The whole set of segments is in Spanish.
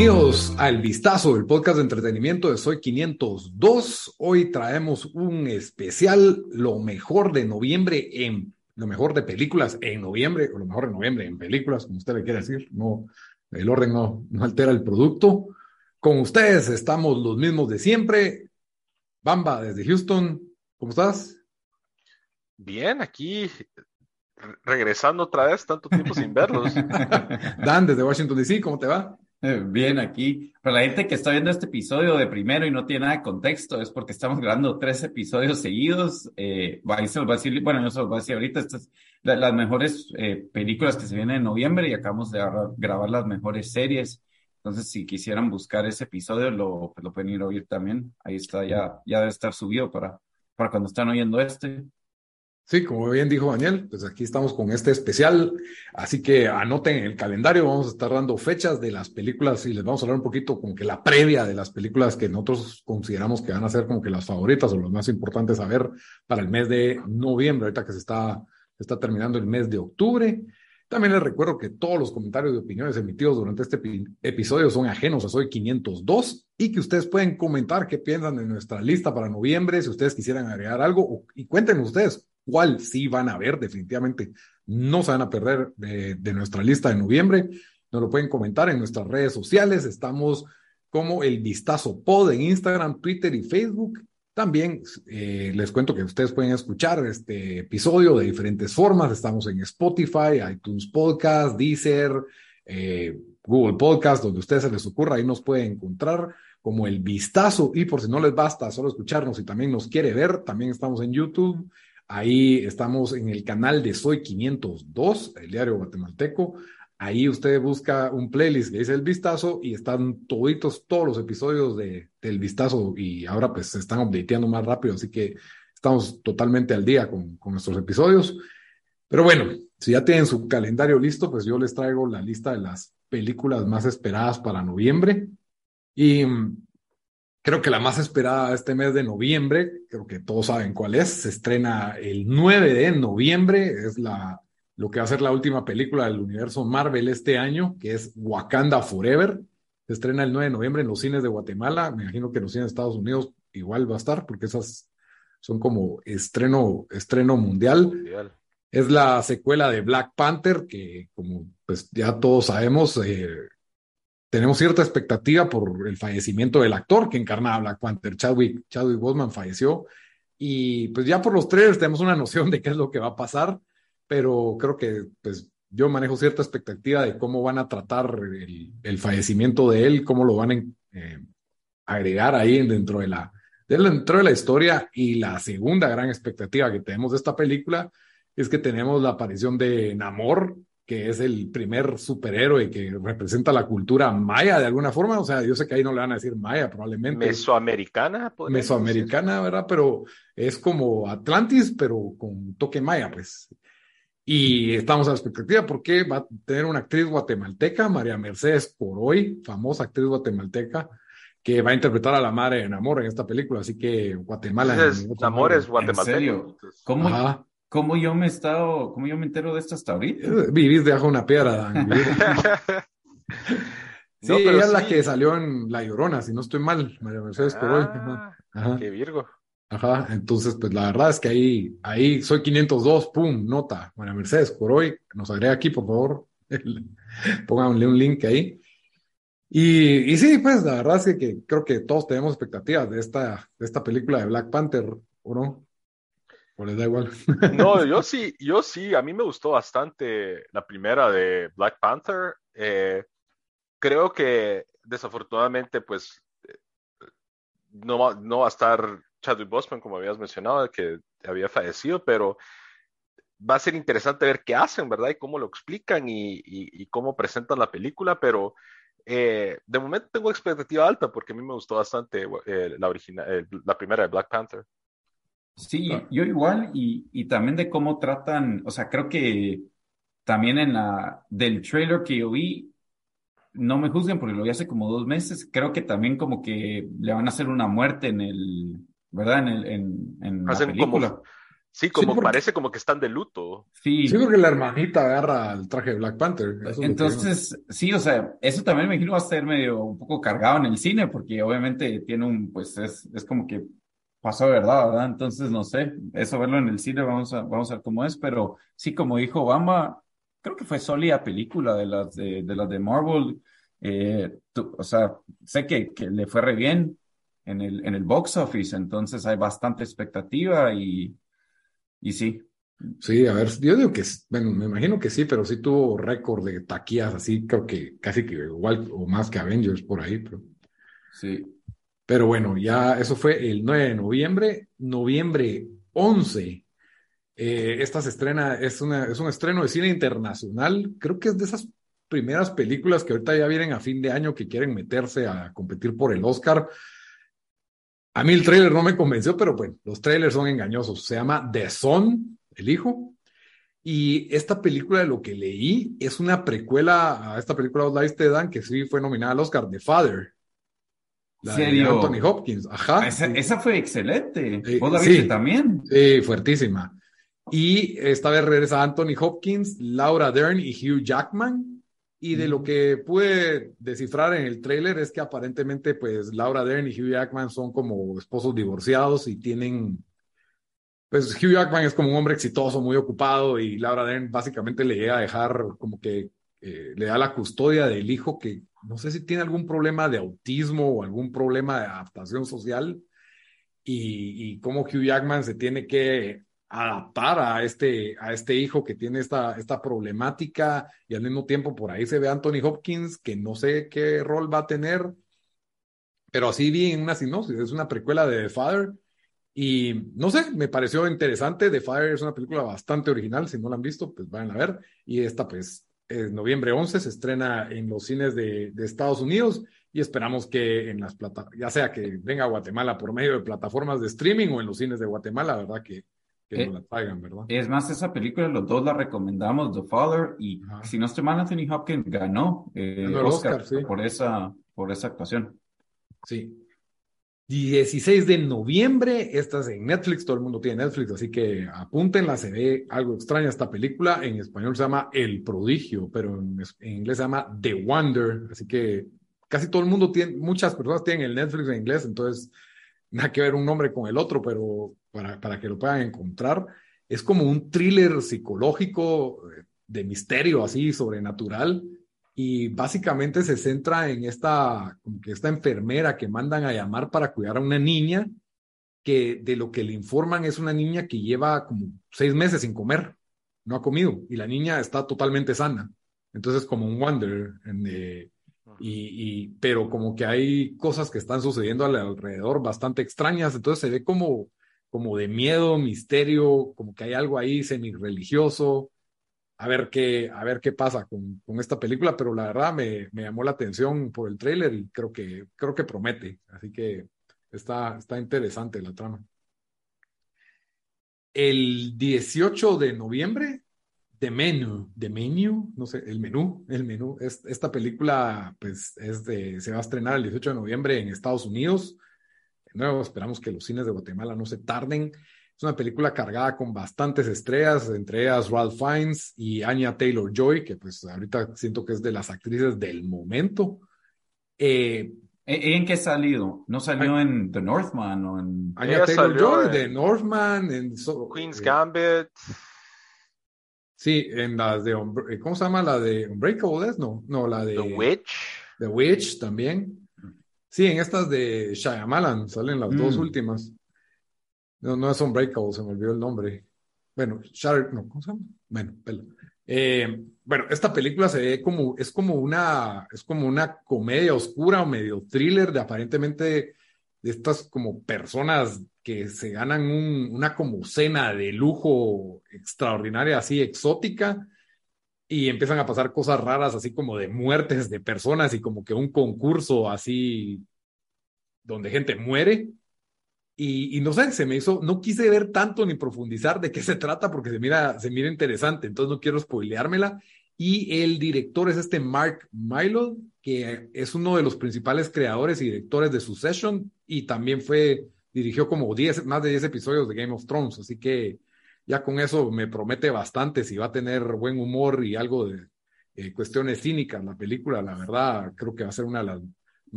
Bienvenidos al Vistazo, el podcast de entretenimiento de Soy 502. Hoy traemos un especial, lo mejor de noviembre en, lo mejor de películas en noviembre, o lo mejor de noviembre en películas, como usted le quiere decir. No, el orden no, no altera el producto. Con ustedes estamos los mismos de siempre. Bamba, desde Houston, ¿cómo estás? Bien, aquí regresando otra vez, tanto tiempo sin verlos. Dan, desde Washington DC, ¿cómo te va? Eh, bien, aquí. Para la gente que está viendo este episodio de primero y no tiene nada de contexto, es porque estamos grabando tres episodios seguidos. Eh, ahí se los va a decir, bueno, yo se los voy a decir ahorita, estas las mejores eh, películas que se vienen en noviembre y acabamos de grabar las mejores series. Entonces, si quisieran buscar ese episodio, lo, pues, lo pueden ir a oír también. Ahí está, ya, ya debe estar subido para, para cuando están oyendo este. Sí, como bien dijo Daniel, pues aquí estamos con este especial, así que anoten en el calendario, vamos a estar dando fechas de las películas y les vamos a hablar un poquito como que la previa de las películas que nosotros consideramos que van a ser como que las favoritas o las más importantes a ver para el mes de noviembre, ahorita que se está, está terminando el mes de octubre. También les recuerdo que todos los comentarios y opiniones emitidos durante este episodio son ajenos a Soy 502 y que ustedes pueden comentar qué piensan de nuestra lista para noviembre, si ustedes quisieran agregar algo, y cuéntenos ustedes cuál sí van a ver, definitivamente no se van a perder de, nuestra lista de noviembre. Nos lo pueden comentar en nuestras redes sociales. Estamos como el Vistazo Pod en Instagram, Twitter y Facebook. También eh, les cuento que ustedes pueden escuchar este episodio de diferentes formas. Estamos en Spotify, iTunes Podcast, Deezer, eh, Google Podcast, donde a ustedes se les ocurra, ahí nos pueden encontrar como el vistazo. Y por si no les basta solo escucharnos y también nos quiere ver, también estamos en YouTube Ahí estamos en el canal de Soy 502, el diario guatemalteco. Ahí usted busca un playlist que dice El Vistazo y están toditos todos los episodios de, del Vistazo y ahora pues se están updateando más rápido, así que estamos totalmente al día con, con nuestros episodios. Pero bueno, si ya tienen su calendario listo, pues yo les traigo la lista de las películas más esperadas para noviembre. Y Creo que la más esperada este mes de noviembre, creo que todos saben cuál es, se estrena el 9 de noviembre, es la, lo que va a ser la última película del universo Marvel este año, que es Wakanda Forever. Se estrena el 9 de noviembre en los cines de Guatemala, me imagino que en los cines de Estados Unidos igual va a estar, porque esas son como estreno, estreno mundial. Es la secuela de Black Panther, que como pues ya todos sabemos, eh, tenemos cierta expectativa por el fallecimiento del actor que encarnaba Black Panther, Chadwick, Chadwick Boseman falleció, y pues ya por los trailers tenemos una noción de qué es lo que va a pasar, pero creo que pues yo manejo cierta expectativa de cómo van a tratar el, fallecimiento de él, cómo lo van a eh, agregar ahí dentro de la dentro de la historia. Y la segunda gran expectativa que tenemos de esta película es que tenemos la aparición de Namor que es el primer superhéroe que representa la cultura maya de alguna forma. O sea, yo sé que ahí no le van a decir maya probablemente. Mesoamericana. Mesoamericana, ¿verdad? Pero es como Atlantis, pero con toque maya, pues. Y estamos a la expectativa porque va a tener una actriz guatemalteca, María Mercedes Coroy, famosa actriz guatemalteca, que va a interpretar a la madre en amor en esta película. Así que Guatemala. Entonces, amor es guatemalteco. ¿Cómo? ¿Cómo yo me he estado, cómo yo me entero de esto hasta ahorita? Vivís debajo de una piedra, Dan. sí, ella es la que salió en La Llorona, si no estoy mal, María Mercedes Coroy. Ah, Ajá. Qué virgo. Ajá, entonces, pues la verdad es que ahí, ahí soy 502, pum, nota, María Mercedes Coroy, nos agrega aquí, por favor, pónganle un link ahí. Y, y sí, pues la verdad es que, creo que todos tenemos expectativas de esta, de esta película de Black Panther, ¿o no? Les da igual? No, yo sí, yo sí, a mí me gustó bastante la primera de Black Panther. Eh, creo que desafortunadamente, pues, eh, no va, no va a estar Chadwick Boseman, como habías mencionado, que había fallecido, pero va a ser interesante ver qué hacen, ¿verdad? Y cómo lo explican y, cómo presentan la película, pero eh, de momento tengo expectativa alta porque a mí me gustó bastante la, original, la primera de Black Panther. Sí, yo igual, y, y también de cómo tratan, o sea, creo que también en la, del trailer que yo vi, no me juzguen porque lo vi hace como dos meses, creo que también como que le van a hacer una muerte en el, ¿verdad? En el, en, en la película. Sí, como parece como que están de luto. Sí. sí, porque la hermanita agarra el traje de Black Panther. Entonces, sí, o sea, eso también me imagino va a estar medio un poco cargado en el cine, porque obviamente tiene un, pues es, es como que pasó de verdad, ¿verdad? Entonces, no sé, eso verlo en el cine, vamos a, vamos a ver cómo es, pero sí, como dijo Obama, creo que fue sólida película de las de, de las de Marvel. Eh, o sea, sé que, que le fue re bien en el, en el box office, entonces hay bastante expectativa y y sí. Sí, a ver, yo digo que, bueno, me imagino que sí, pero sí tuvo récord de taquillas, así creo que casi que igual o más que Avengers por ahí, pero. Sí. Pero bueno, ya eso fue el 9 de noviembre. Noviembre 11, eh, esta se estrena, es, una, es un estreno de cine internacional. Creo que es de esas primeras películas que ahorita ya vienen a fin de año que quieren meterse a competir por el Oscar. A mí el trailer no me convenció, pero bueno, los trailers son engañosos. Se llama The Son, el hijo. Y esta película, de lo que leí, es una precuela a esta película Lies de Dan, que sí fue nominada al Oscar, The Father. La de Anthony Hopkins. Ajá. Esa, fue excelente. ¿Vos la viste también? Sí, fuertísima. Y esta vez regresa Anthony Hopkins, Laura Dern y Hugh Jackman. Y de lo que pude descifrar en el tráiler es que aparentemente pues Laura Dern y Hugh Jackman son como esposos divorciados y tienen, pues Hugh Jackman es como un hombre exitoso, muy ocupado y Laura Dern básicamente le llega a dejar como que eh, le da la custodia del hijo que no sé si tiene algún problema de autismo o algún problema de adaptación social y, y cómo Hugh Jackman se tiene que adaptar a este, a este hijo que tiene esta, esta problemática y al mismo tiempo por ahí se ve Anthony Hopkins, que no sé qué rol va a tener, pero así vi en una sinopsis, es una precuela de The Father y no sé, me pareció interesante, The Father es una película bastante original, si no la han visto, pues vayan a ver y esta pues es noviembre 11, se estrena en los cines de, de Estados Unidos y esperamos que en las plataformas, ya sea que venga a Guatemala por medio de plataformas de streaming o en los cines de Guatemala, ¿verdad? Que, que eh, la traigan, ¿verdad? Es más, esa película los dos la recomendamos, The Father, y si no estoy mal, Anthony Hopkins ganó, eh, el Oscar, por, esa, por esa actuación. Sí. 16 de noviembre, esta es en Netflix, todo el mundo tiene Netflix, así que apúntenla, se ve algo extraña esta película, en español se llama El Prodigio, pero en, en inglés se llama The Wonder, así que casi todo el mundo tiene, muchas personas tienen el Netflix en inglés, entonces nada que ver un nombre con el otro, pero para, para que lo puedan encontrar. Es como un thriller psicológico eh, de misterio así, sobrenatural, y básicamente se centra en esta, como que esta enfermera que mandan a llamar para cuidar a una niña, que de lo que le informan es una niña que lleva como seis meses sin comer, no ha comido, y la niña está totalmente sana. Entonces, como un wonder, eh, y, pero como que hay cosas que están sucediendo alrededor bastante extrañas, entonces se ve como, como de miedo, misterio, como que hay algo ahí semi-religioso. A ver qué, a ver qué pasa con, con esta película, pero la verdad me, me, llamó la atención por el tráiler y creo que, creo que promete, así que está, está interesante la trama. El 18 de noviembre The Menu, The Menu, no sé, el menú, el menú. Es, esta película, pues, es de, se va a estrenar el 18 de noviembre en Estados Unidos. De nuevo, esperamos que los cines de Guatemala no se tarden. Es una película cargada con bastantes estrellas, entre ellas Ralph Fiennes y Anya Taylor Joy, que pues ahorita siento que es de las actrices del momento. Eh, ¿En qué ha salido? ¿No salió en The Northman o en... Anya Taylor Joy, The Northman, en Queen's eh, Gambit. Sí, en las de, eh, ¿cómo se llama? La de Unbreakable, ¿no? No, la de... The Witch. The Witch también. Sí, en estas de Shyamalan salen las dos mm. últimas. No, no es Unbreakable, se me olvidó el nombre. Bueno, Shatter, no, ¿cómo se llama? Bueno, eh, bueno, esta película se ve como, es como una, es como una comedia oscura o medio thriller de aparentemente de estas como personas que se ganan una como cena de lujo extraordinaria, así exótica, y empiezan a pasar cosas raras, así como de muertes de personas y como que un concurso así donde gente muere. Y, no sé, se me hizo, no quise ver tanto ni profundizar de qué se trata porque se mira, se mira interesante, entonces no quiero spoileármela. Y el director es este Mark Milo, que es uno de los principales creadores y directores de Succession y también fue dirigió como 10, más de 10 episodios de Game of Thrones, así que ya con eso me promete bastante si va a tener buen humor y algo de eh, cuestiones cínicas la película. La verdad, creo que va a ser una de las,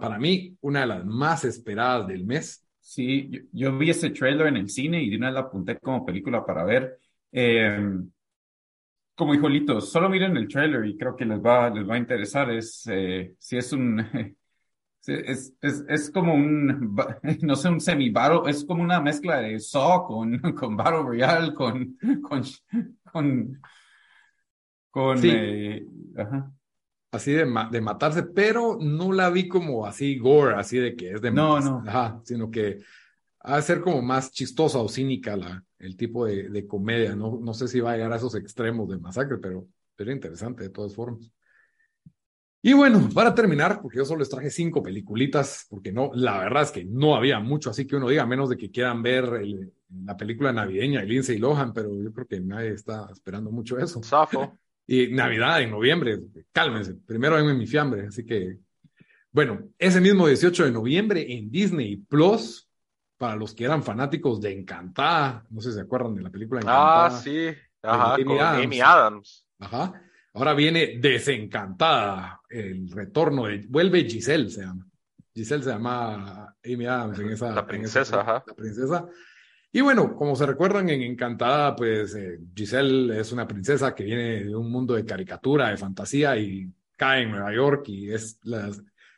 para mí, una de las más esperadas del mes. Sí, yo, vi ese trailer en el cine y de una vez la apunté como película para ver. Eh, como dijo Lito, solo miren el trailer y creo que les va, les va a interesar. Es, eh, si es un, es, es, es, como un, no sé, un semi-battle, es como una mezcla de Saw con, con Battle Royale, con, con, con, con, eh, Así de, de matarse, pero no la vi como así gore, así de que es de No, no. Ajá, sino que ha de ser como más chistosa o cínica la, el tipo de, de, comedia. No, no sé si va a llegar a esos extremos de masacre, pero sería interesante de todas formas. Y bueno, para terminar, porque yo solo les traje cinco peliculitas, porque no, la verdad es que no había mucho, así que uno diga, menos de que quieran ver la película navideña de Lindsay Lohan, pero yo creo que nadie está esperando mucho eso. Safo. Y Navidad en noviembre, cálmense, primero en mi fiambre, así que, bueno, ese mismo 18 de noviembre en Disney Plus, para los que eran fanáticos de Encantada, no sé si se acuerdan de la película Encantada. Ah, sí, ajá, con Amy Adams. Ajá. Ahora viene Desencantada, el retorno de. Vuelve Giselle, se llama. Giselle se llama Amy Adams en esa. La princesa, ajá. La princesa. Y bueno, como se recuerdan en Encantada, pues eh, Giselle es una princesa que viene de un mundo de caricatura, de fantasía y cae en Nueva York y es la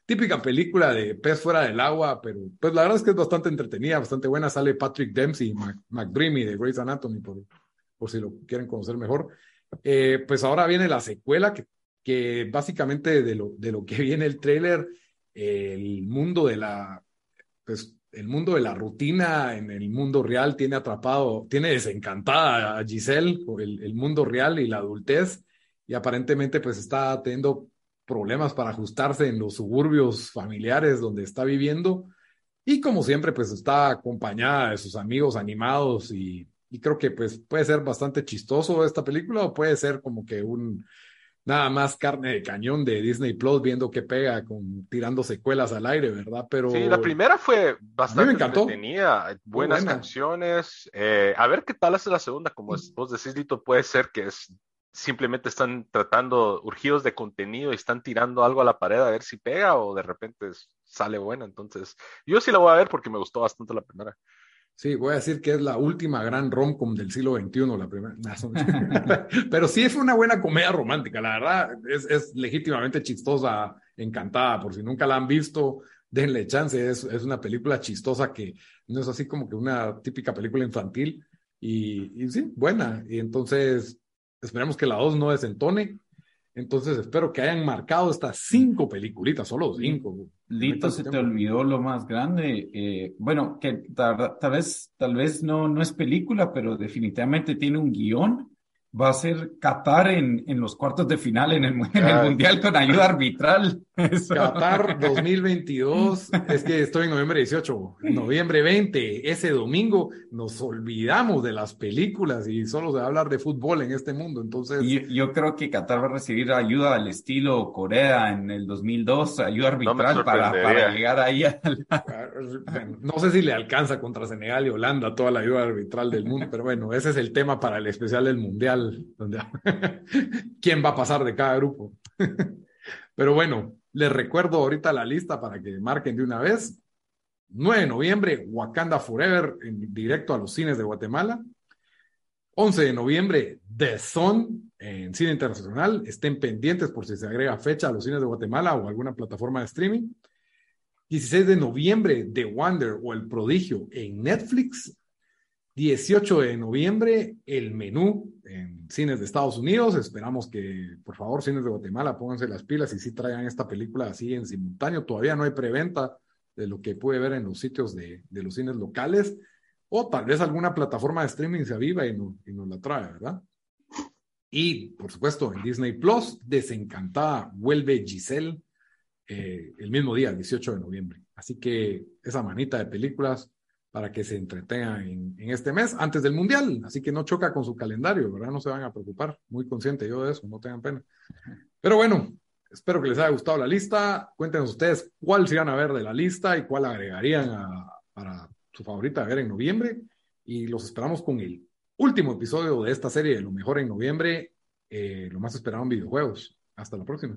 típica película de pez fuera del agua, pero pues la verdad es que es bastante entretenida, bastante buena. Sale Patrick Dempsey, McDreamy de Grey's Anatomy, por, por si lo quieren conocer mejor. Eh, pues ahora viene la secuela que, básicamente de lo, de lo que viene el tráiler, el mundo de la, pues el mundo de la rutina en el mundo real tiene atrapado, tiene desencantada a Giselle, el, el mundo real y la adultez, y aparentemente pues está teniendo problemas para ajustarse en los suburbios familiares donde está viviendo. Y como siempre, pues está acompañada de sus amigos animados y y creo que pues puede ser bastante chistoso esta película o puede ser como que un nada más carne de cañón de Disney Plus viendo que pega con tirando secuelas al aire, ¿verdad? Pero sí, la primera fue bastante entretenida, buenas canciones. Eh, a ver qué tal hace la segunda, como vos decís, Lito, puede ser que es simplemente están tratando urgidos de contenido y están tirando algo a la pared a ver si pega o de repente sale buena. Entonces, yo sí la voy a ver porque me gustó bastante la primera. Sí, voy a decir que es la última gran rom-com del siglo XXI, la primera. Pero sí es una buena comedia romántica, la verdad, es, es, legítimamente chistosa, encantada, por si nunca la han visto, denle chance, es, es, una película chistosa que no es así como que una típica película infantil, y, y sí, buena, y entonces esperemos que la dos no desentone, entonces espero que hayan marcado estas cinco peliculitas, solo cinco. Lito, se te olvidó lo más grande. Eh, bueno, que tal, tal, vez, tal vez no, no es película, pero definitivamente tiene un guion va a ser Qatar en, en los cuartos de final en el, Mundial con ayuda arbitral. Qatar 2022, es que estoy en noviembre 18, noviembre 20, ese domingo nos olvidamos de las películas y solo se va a hablar de fútbol en este mundo, entonces... yo creo que Qatar va a recibir ayuda al estilo Corea en el 2002, ayuda arbitral para, para, llegar ahí No sé si le alcanza contra Senegal y Holanda toda la ayuda arbitral del mundo, pero bueno, ese es el tema para el especial del Mundial quién va a pasar de cada grupo. Pero bueno, les recuerdo ahorita la lista para que marquen de una vez. 9 de noviembre, Wakanda Forever en directo a los cines de Guatemala. 11 de noviembre, The Sun en cine internacional. Estén pendientes por si se agrega fecha a los cines de Guatemala o alguna plataforma de streaming. 16 de noviembre, The Wonder o El Prodigio en Netflix. 18 de noviembre, el menú en cines de Estados Unidos. Esperamos que, por favor, cines de Guatemala, pónganse las pilas y sí traigan esta película así en simultáneo. Todavía no hay preventa de lo que puede ver en los sitios de, de los cines locales. O tal vez alguna plataforma de streaming se aviva y, no, y nos la trae, ¿verdad? Y, por supuesto, en Disney Plus, Desencantada vuelve Giselle eh, el mismo día, el 18 de noviembre. Así que esa manita de películas para que se entretengan en, este mes antes del Mundial. Así que no choca con su calendario, ¿verdad? No se van a preocupar. Muy consciente yo de eso, no tengan pena. Pero bueno, espero que les haya gustado la lista. Cuéntenos ustedes cuál se van a ver de la lista y cuál agregarían para su favorita a ver en noviembre. Y los esperamos con el último episodio de esta serie de Lo mejor en noviembre, eh, lo más esperado en videojuegos. Hasta la próxima.